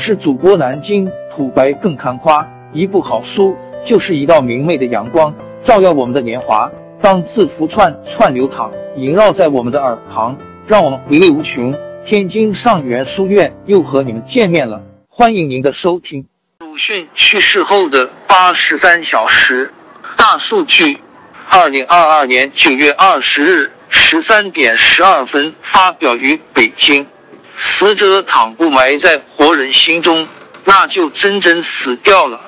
是主播南京土白更看夸，一部好书就是一道明媚的阳光，照耀我们的年华。当字符串串流淌，萦绕在我们的耳旁，让我们回味无穷。天津上元书院又和你们见面了，欢迎您的收听。鲁迅去世后的八十三小时大数据，二零二二年九月二十日十三点十二分发表于北京。死者倘不埋在活人心中，那就真真死掉了。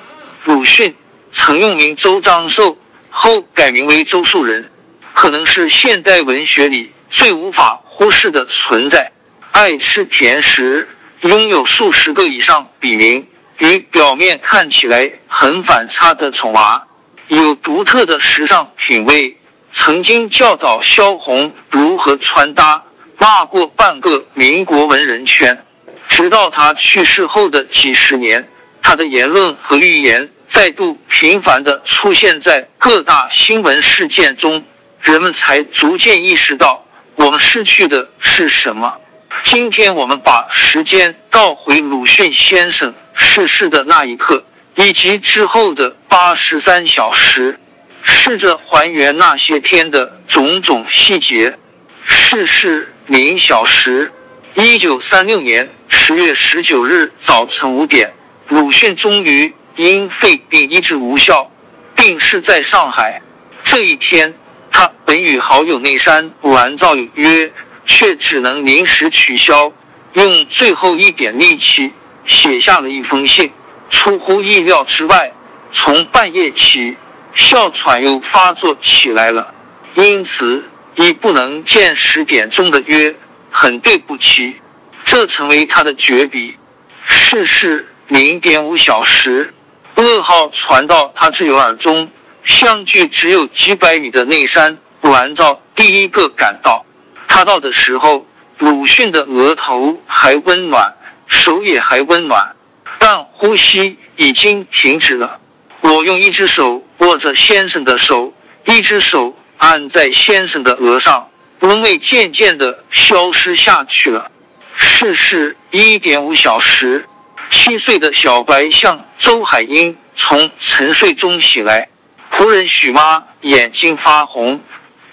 鲁迅曾用名周章寿。后改名为周树人，可能是现代文学里最无法忽视的存在。爱吃甜食，拥有数十个以上笔名，与表面看起来很反差的宠娃，有独特的时尚品味。曾经教导萧红如何穿搭，骂过半个民国文人圈。直到他去世后的几十年，他的言论和预言。再度频繁的出现在各大新闻事件中，人们才逐渐意识到我们失去的是什么。今天我们把时间倒回鲁迅先生逝世的那一刻，以及之后的八十三小时，试着还原那些天的种种细节。逝世零小时，一九三六年十月十九日早晨五点，鲁迅终于。因肺病医治无效，病逝在上海。这一天，他本与好友内山完造有约，却只能临时取消，用最后一点力气写下了一封信。出乎意料之外，从半夜起，哮喘又发作起来了，因此已不能见十点钟的约。很对不起，这成为他的绝笔。逝世零点五小时。噩耗传到他挚友耳中，相距只有几百米的内山完照第一个赶到。他到的时候，鲁迅的额头还温暖，手也还温暖，但呼吸已经停止了。我用一只手握着先生的手，一只手按在先生的额上，温味渐渐的消失下去了。逝世一点五小时。七岁的小白向周海婴从沉睡中醒来，仆人许妈眼睛发红，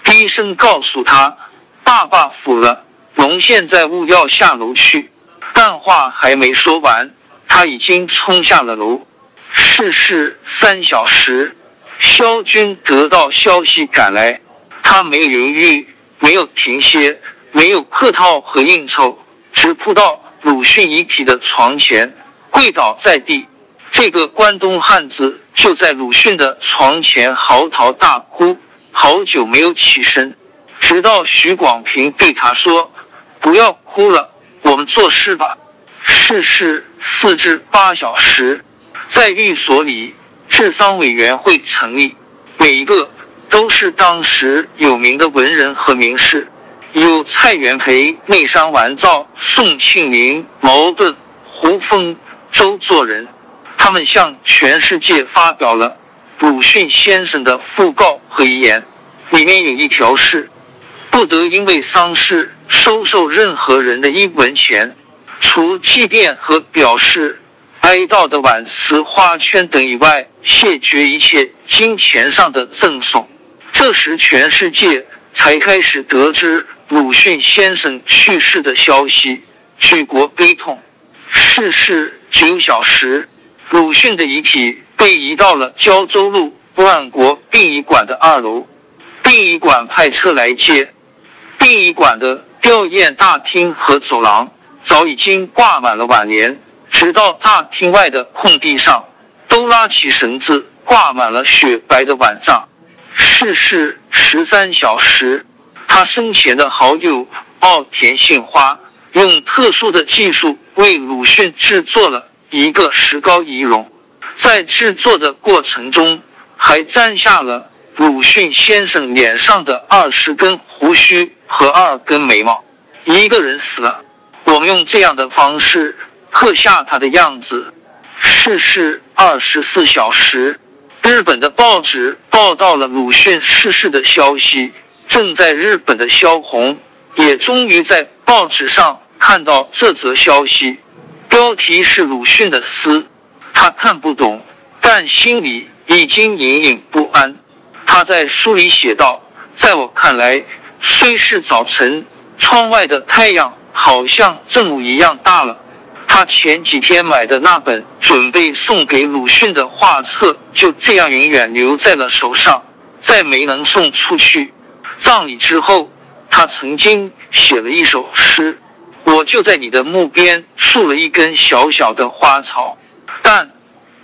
低声告诉他：“爸爸腐了，龙现在务要下楼去。”但话还没说完，他已经冲下了楼。逝世三小时，萧军得到消息赶来，他没有犹豫，没有停歇，没有客套和应酬，直扑到鲁迅遗体的床前。跪倒在地，这个关东汉子就在鲁迅的床前嚎啕大哭，好久没有起身，直到徐广平对他说：“不要哭了，我们做事吧。”逝世四至八小时，在寓所里，治丧委员会成立，每一个都是当时有名的文人和名士，有蔡元培、内山完造、宋庆龄、茅盾、胡风。周作人，他们向全世界发表了鲁迅先生的讣告和遗言，里面有一条是：不得因为丧事收受任何人的一文钱，除祭奠和表示哀悼的挽词、花圈等以外，谢绝一切金钱上的赠送。这时，全世界才开始得知鲁迅先生去世的消息，举国悲痛。逝世。九小时，鲁迅的遗体被移到了胶州路万国殡仪馆的二楼。殡仪馆派车来接。殡仪馆的吊唁大厅和走廊早已经挂满了挽联，直到大厅外的空地上，都拉起绳子挂满了雪白的碗帐。逝世十三小时，他生前的好友奥田杏花。用特殊的技术为鲁迅制作了一个石膏仪容，在制作的过程中还粘下了鲁迅先生脸上的二十根胡须和二根眉毛。一个人死了，我们用这样的方式刻下他的样子。逝世二十四小时，日本的报纸报道了鲁迅逝世的消息。正在日本的萧红也终于在报纸上。看到这则消息，标题是鲁迅的诗，他看不懂，但心里已经隐隐不安。他在书里写道：“在我看来，虽是早晨，窗外的太阳好像正午一样大了。”他前几天买的那本准备送给鲁迅的画册，就这样永远留在了手上，再没能送出去。葬礼之后，他曾经写了一首诗：“我就在你的墓边竖了一根小小的花草，但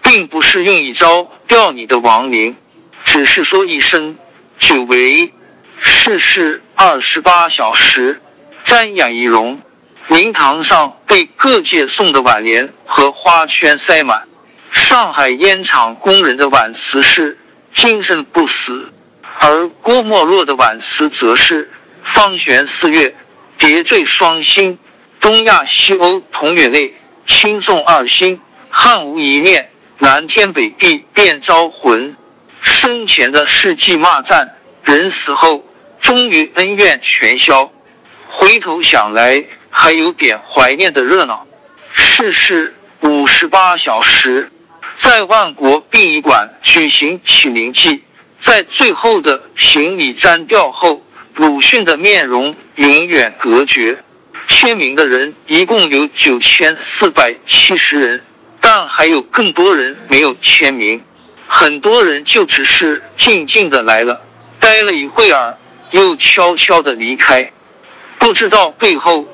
并不是用一招吊你的亡灵，只是说一声久违，世事二十八小时，瞻仰仪容。”灵堂上被各界送的挽联和花圈塞满。上海烟厂工人的挽词是“精神不死”，而郭沫若的挽词则是“方圆四月，叠缀双星，东亚西欧同月泪，轻送二星，汉无一念，南天北地变招魂。”生前的世纪骂战，人死后终于恩怨全消。回头想来。还有点怀念的热闹。逝世五十八小时，在万国殡仪馆举行起灵祭，在最后的行礼瞻吊后，鲁迅的面容永远隔绝。签名的人一共有九千四百七十人，但还有更多人没有签名。很多人就只是静静的来了，待了一会儿，又悄悄的离开。不知道背后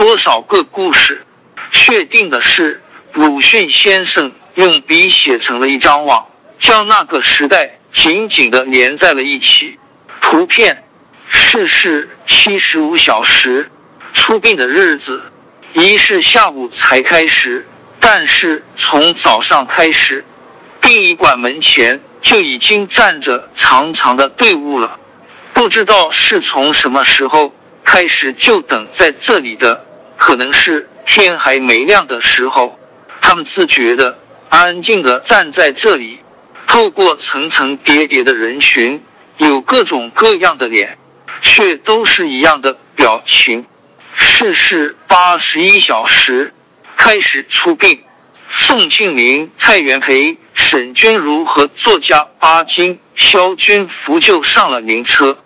多少个故事。确定的是，鲁迅先生用笔写成了一张网，将那个时代紧紧的连在了一起。图片：逝世七十五小时，出殡的日子，仪式下午才开始，但是从早上开始，殡仪馆门前就已经站着长长的队伍了。不知道是从什么时候。开始就等在这里的，可能是天还没亮的时候，他们自觉的安静的站在这里，透过层层叠叠的人群，有各种各样的脸，却都是一样的表情。逝世八十一小时，开始出殡，宋庆龄、蔡元培、沈钧儒和作家巴金、萧军扶柩上了灵车，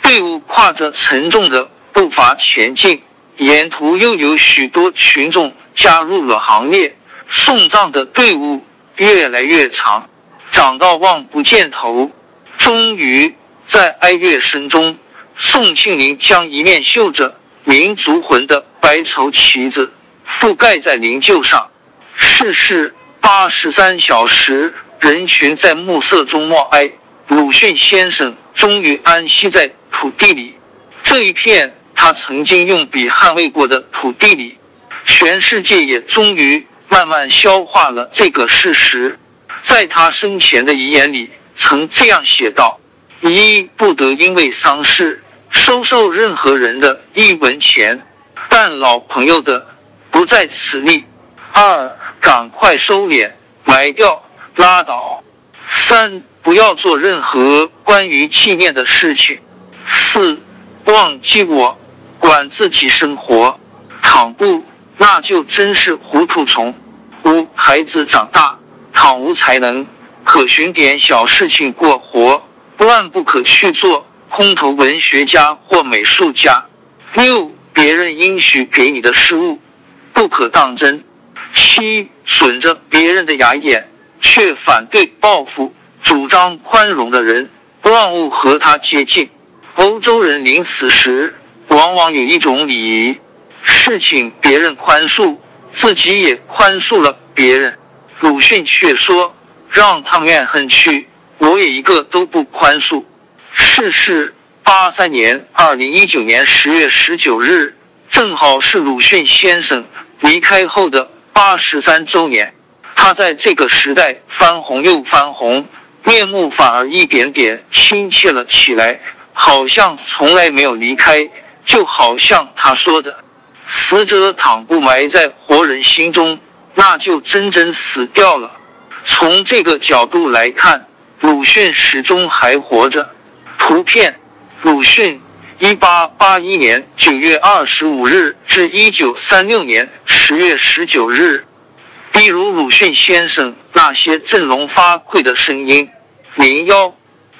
队伍跨着沉重的。步伐前进，沿途又有许多群众加入了行列。送葬的队伍越来越长，长到望不见头。终于，在哀乐声中，宋庆龄将一面绣着民族魂的白绸旗子覆盖在灵柩上。逝世八十三小时，人群在暮色中默哀。鲁迅先生终于安息在土地里，这一片。他曾经用笔捍卫过的土地里，全世界也终于慢慢消化了这个事实。在他生前的遗言里，曾这样写道：“一不得因为丧事收受任何人的一文钱，但老朋友的不在此例。二赶快收敛，埋掉，拉倒。三不要做任何关于纪念的事情。四忘记我。”管自己生活，倘不，那就真是糊涂虫。五孩子长大，倘无才能，可寻点小事情过活，万不可去做空头文学家或美术家。六别人应许给你的事物，不可当真。七损着别人的牙眼，却反对报复，主张宽容的人，万物和他接近。欧洲人临死时。往往有一种礼仪，是请别人宽恕，自己也宽恕了别人。鲁迅却说：“让他们怨恨去，我也一个都不宽恕。”逝世八三年，二零一九年十月十九日，正好是鲁迅先生离开后的八十三周年。他在这个时代翻红又翻红，面目反而一点点亲切了起来，好像从来没有离开。就好像他说的，死者倘不埋在活人心中，那就真正死掉了。从这个角度来看，鲁迅始终还活着。图片：鲁迅一八八一年九月二十五日至一九三六年十月十九日。比如鲁迅先生那些振聋发聩的声音，零幺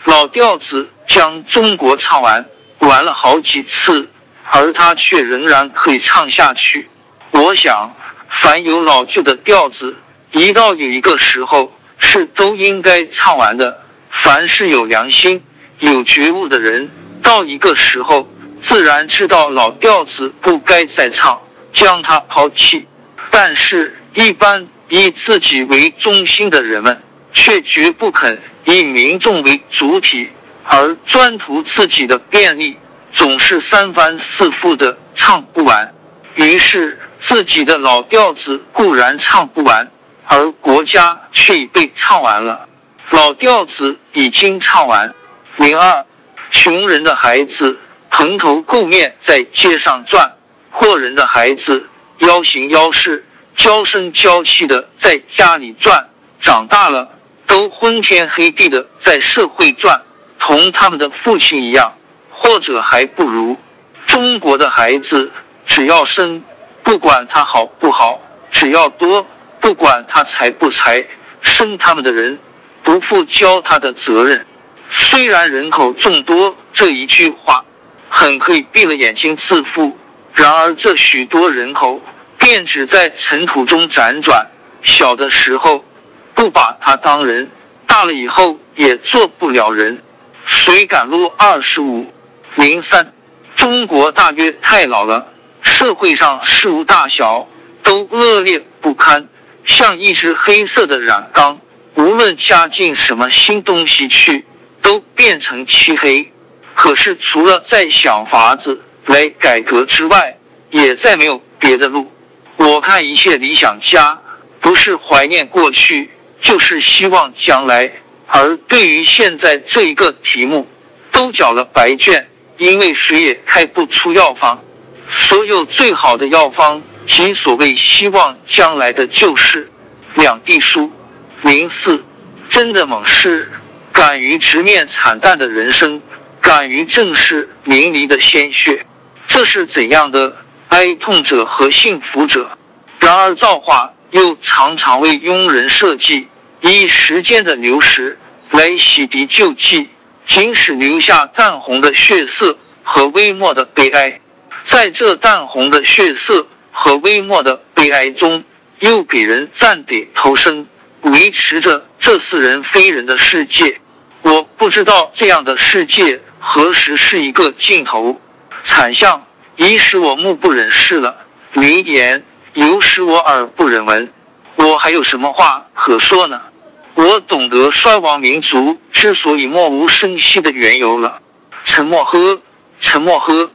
老调子将中国唱完，玩了好几次，而他却仍然可以唱下去。我想，凡有老旧的调子，一到有一个时候是都应该唱完的。凡是有良心、有觉悟的人，到一个时候自然知道老调子不该再唱，将它抛弃。但是，一般以自己为中心的人们，却绝不肯以民众为主体，而专图自己的便利，总是三番四复的唱不完。于是，自己的老调子固然唱不完，而国家却已被唱完了。老调子已经唱完。零二，穷人的孩子蓬头垢面在街上转，阔人的孩子妖形妖势、娇声娇气的在家里转，长大了都昏天黑地的在社会转，同他们的父亲一样，或者还不如。中国的孩子只要生，不管他好不好；只要多，不管他才不才。生他们的人。不负教他的责任。虽然人口众多这一句话很可以闭了眼睛自负，然而这许多人口便只在尘土中辗转。小的时候不把他当人，大了以后也做不了人。谁敢录二十五零三？中国大约太老了，社会上事物大小都恶劣不堪，像一只黑色的染缸。无论加进什么新东西去，都变成漆黑。可是除了再想法子来改革之外，也再没有别的路。我看一切理想家，不是怀念过去，就是希望将来。而对于现在这一个题目，都缴了白卷，因为谁也开不出药方。所有最好的药方及所谓希望将来的救世两地书。零四，真的猛士，敢于直面惨淡的人生，敢于正视淋漓的鲜血，这是怎样的哀痛者和幸福者？然而造化又常常为庸人设计，以时间的流逝来洗涤旧迹，仅使留下淡红的血色和微末的悲哀。在这淡红的血色和微末的悲哀中，又给人暂得投生。维持着这似人非人的世界，我不知道这样的世界何时是一个尽头。惨象已使我目不忍视了，名言犹使我耳不忍闻。我还有什么话可说呢？我懂得衰亡民族之所以默无声息的缘由了。沉默呵，沉默呵，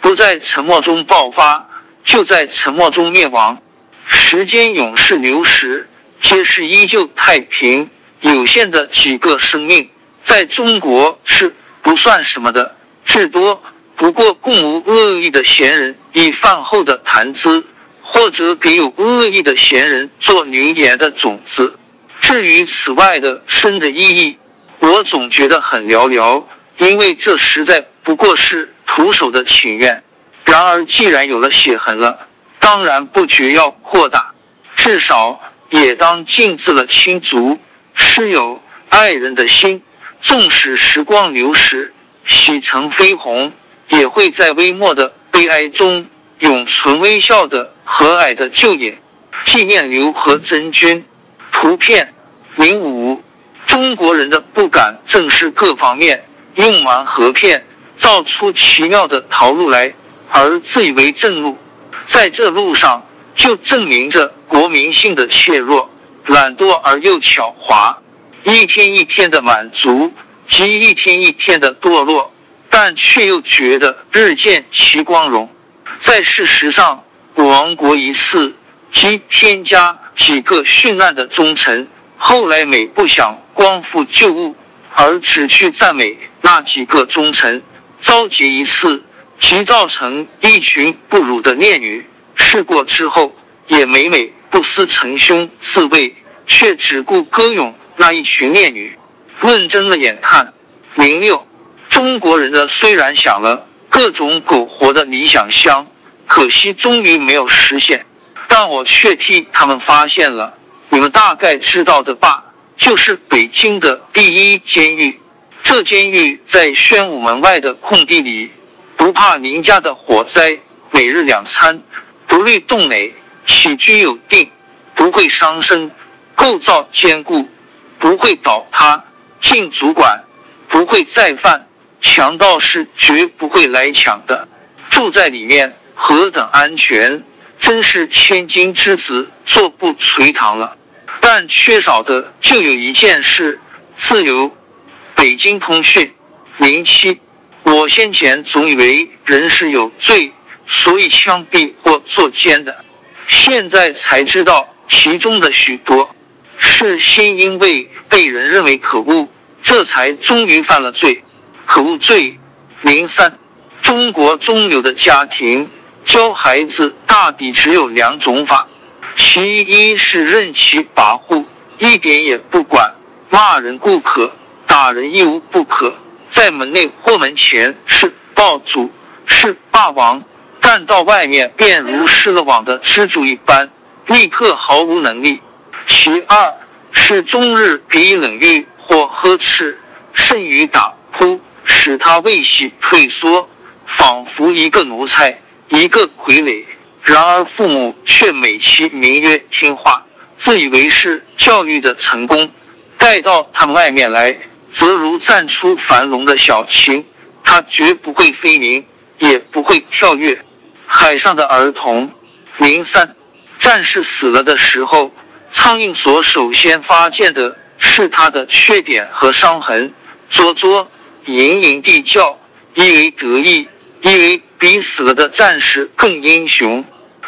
不在沉默中爆发，就在沉默中灭亡。时间永是流逝。皆是依旧太平，有限的几个生命，在中国是不算什么的，至多不过共无恶意的闲人以饭后的谈资，或者给有恶意的闲人做流言的种子。至于此外的深的意义，我总觉得很寥寥，因为这实在不过是徒手的请愿。然而既然有了血痕了，当然不觉要扩大，至少。也当尽自了亲族、师友、爱人的心，纵使时光流逝，洗成绯红，也会在微末的悲哀中永存微笑的和蔼的旧影。纪念刘和珍君。图片零五。中国人的不敢正视各方面，用蛮和骗造出奇妙的逃路来，而自以为正路，在这路上。就证明着国民性的怯弱、懒惰而又狡猾，一天一天的满足及一天一天的堕落，但却又觉得日渐其光荣。在事实上，亡国一次即添加几个殉难的忠臣，后来每不想光复旧物，而只去赞美那几个忠臣，召集一次即造成一群不辱的烈女。事过之后，也每每不思成兄自卫，却只顾歌咏那一群烈女。论真了眼看，零六中国人的虽然想了，各种苟活的理想乡，可惜终于没有实现。但我却替他们发现了，你们大概知道的吧？就是北京的第一监狱。这监狱在宣武门外的空地里，不怕邻家的火灾，每日两餐，不虑冻馁，起居有定，不会伤身，构造坚固，不会倒塌，进主管，不会再犯。强盗是绝不会来抢的，住在里面何等安全，真是千金之子坐不垂堂了。但缺少的就有一件事：自由。北京通讯零七，我先前总以为人是有罪，所以枪毙或作奸的，现在才知道其中的许多是先因为被人认为可恶，这才终于犯了罪。可恶罪零三，中国中流的家庭教孩子大抵只有两种法，其一是任其跋扈，一点也不管，骂人固可，打人亦无不可，在门内或门前是暴主是霸王，但到外面便如失了网的蜘蛛一般，立刻毫无能力。其二是终日给予冷遇或呵斥，甚于打扑。使他未喜退缩，仿佛一个奴才，一个傀儡。然而父母却美其名曰听话，自以为是教育的成功。待到他们外面来，则如站出樊笼的小禽，他绝不会飞鸣，也不会跳跃。海上的儿童零三，战士死了的时候，苍蝇所首先发现的是他的缺点和伤痕。捉捉。隐隐地叫，因为得意，因为比死了的战士更英雄。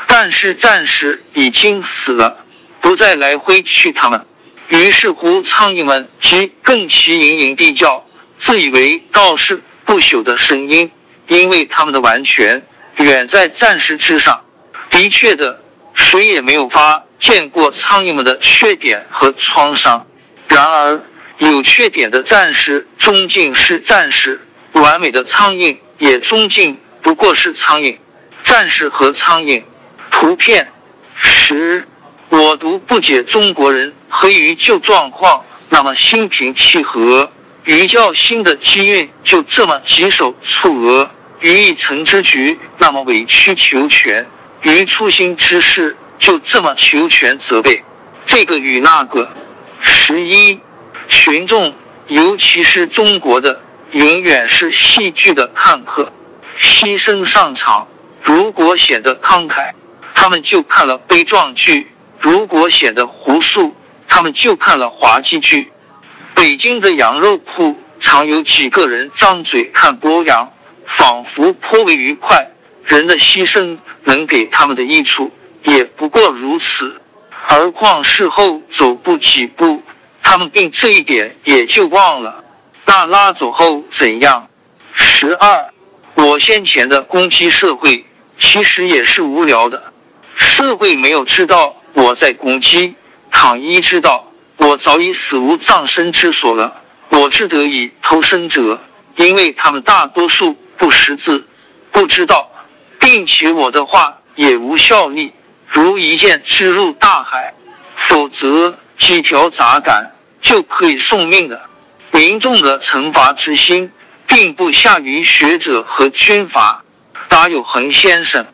但是战士已经死了，不再来挥去他们。于是乎，苍蝇们即更其营营地叫，自以为道是不朽的声音，因为他们的完全远在战士之上。的确的，谁也没有发见过苍蝇们的缺点和创伤。然而。有缺点的战士终竟是战士，完美的苍蝇也终竟不过是苍蝇。战士和苍蝇图片十，我读不解中国人何于旧状况那么心平气和，于较新的机运就这么棘手蹙额，于一城之局那么委曲求全，于初心之事就这么求全责备，这个与那个十一。群众，尤其是中国的，永远是戏剧的看客。牺牲上场，如果显得慷慨，他们就看了悲壮剧；如果显得胡素，他们就看了滑稽剧。北京的羊肉铺常有几个人张嘴看剥羊，仿佛颇为愉快。人的牺牲能给他们的益处，也不过如此。何况事后走不几步。他们并这一点也就忘了。那拉走后怎样？十二，我先前的攻击社会其实也是无聊的。社会没有知道我在攻击，倘一知道，我早已死无葬身之所了。我只得以偷生者，因为他们大多数不识字，不知道，并且我的话也无效力，如一箭支入大海。否则几条杂杆。就可以送命的。民众的惩罚之心，并不下于学者和军阀。答有恒先生。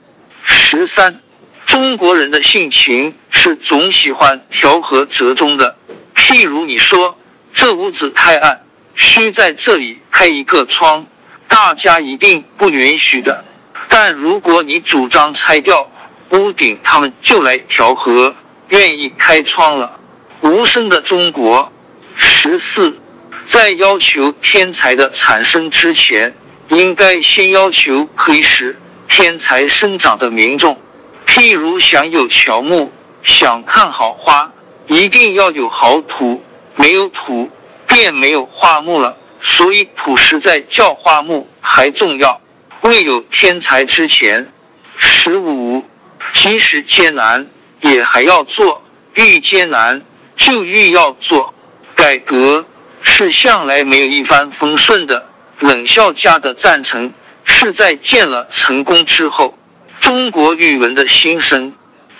十三，中国人的性情是总喜欢调和折中的。譬如你说这屋子太暗，需在这里开一个窗，大家一定不允许的。但如果你主张拆掉屋顶，他们就来调和，愿意开窗了。无声的中国。十四，在要求天才的产生之前，应该先要求可以使天才生长的民众。譬如想有乔木，想看好花，一定要有好土，没有土便没有花木了。所以土实在叫花木还重要。未有天才之前，十五，即使艰难也还要做，愈艰难就愈要做。改革是向来没有一帆风顺的。冷笑家的赞成，是在建了成功之后，中国语文的新生。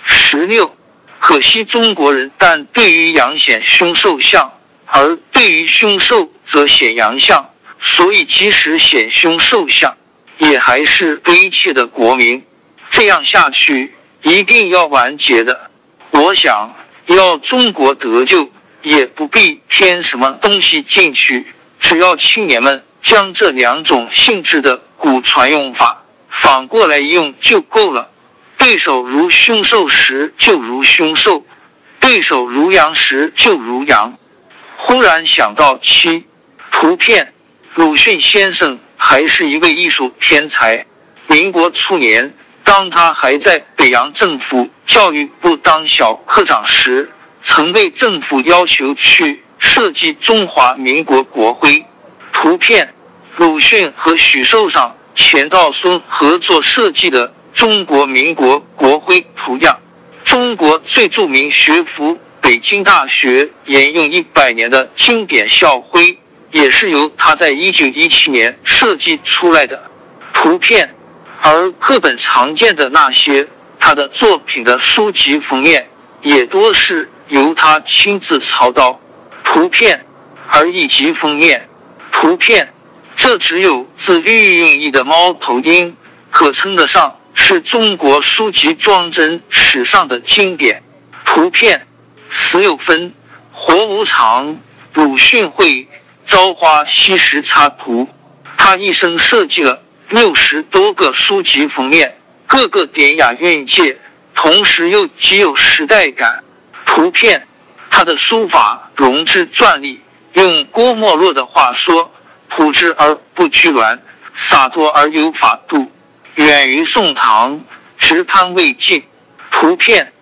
十六，可惜中国人但对于阳显凶兽相，而对于凶兽则显阳相，所以即使显凶兽相，也还是悲切的国民。这样下去，一定要完结的。我想要中国得救，也不必添什么东西进去，只要青年们将这两种性质的古传用法反过来用就够了。对手如凶兽时，就如凶兽；对手如羊时，就如羊。忽然想到七图片，鲁迅先生还是一位艺术天才。民国初年。当他还在北洋政府教育部当小科长时，曾被政府要求去设计中华民国国徽图片。鲁迅和许寿裳、钱道孙合作设计的中国民国国徽图样，中国最著名学府北京大学沿用一百年的经典校徽，也是由他在一九一七年设计出来的图片。而课本常见的那些他的作品的书籍封面，也多是由他亲自操刀。图片，而以及封面图片，这只有自寓用意的猫头鹰，可称得上是中国书籍装帧史上的经典。图片，死有分，活无常。鲁迅会《朝花夕拾》插图，他一生设计了。六十多个书籍封面，个个典雅蕴藉，同时又极有时代感。图片，他的书法融之篆隶，用郭沫若的话说：“朴质而不拘挛，洒脱而有法度。”远于宋唐，直攀魏晋。图片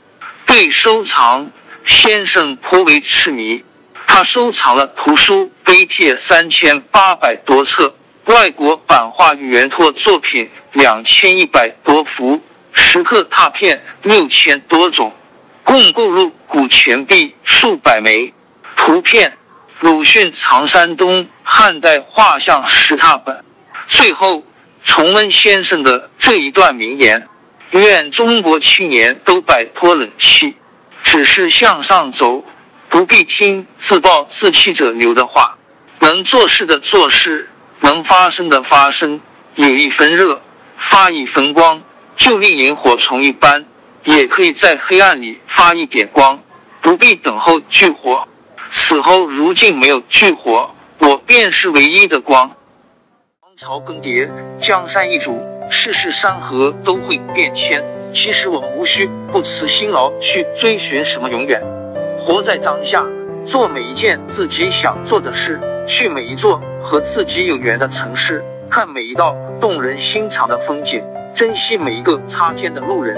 对收藏，先生颇为痴迷，他收藏了图书碑帖三千八百多册。外国版画与原拓作品两千一百多幅，石刻拓片六千多种，共购入古钱币数百枚。图片，鲁迅藏山东汉代画像石拓本。最后重温先生的这一段名言：愿中国青年都摆脱冷气，只是向上走，不必听自暴自弃者流的话，能做事的做事。能发生的发生，有一分热，发一分光，就令萤火虫一般，也可以在黑暗里发一点光，不必等候炬火。此后如今没有炬火，我便是唯一的光。王朝更迭，江山易主，世事山河都会变迁。其实我们无需不辞辛劳去追寻什么永远，活在当下，做每一件自己想做的事。去每一座和自己有缘的城市，看每一道动人心肠的风景，珍惜每一个擦肩的路人。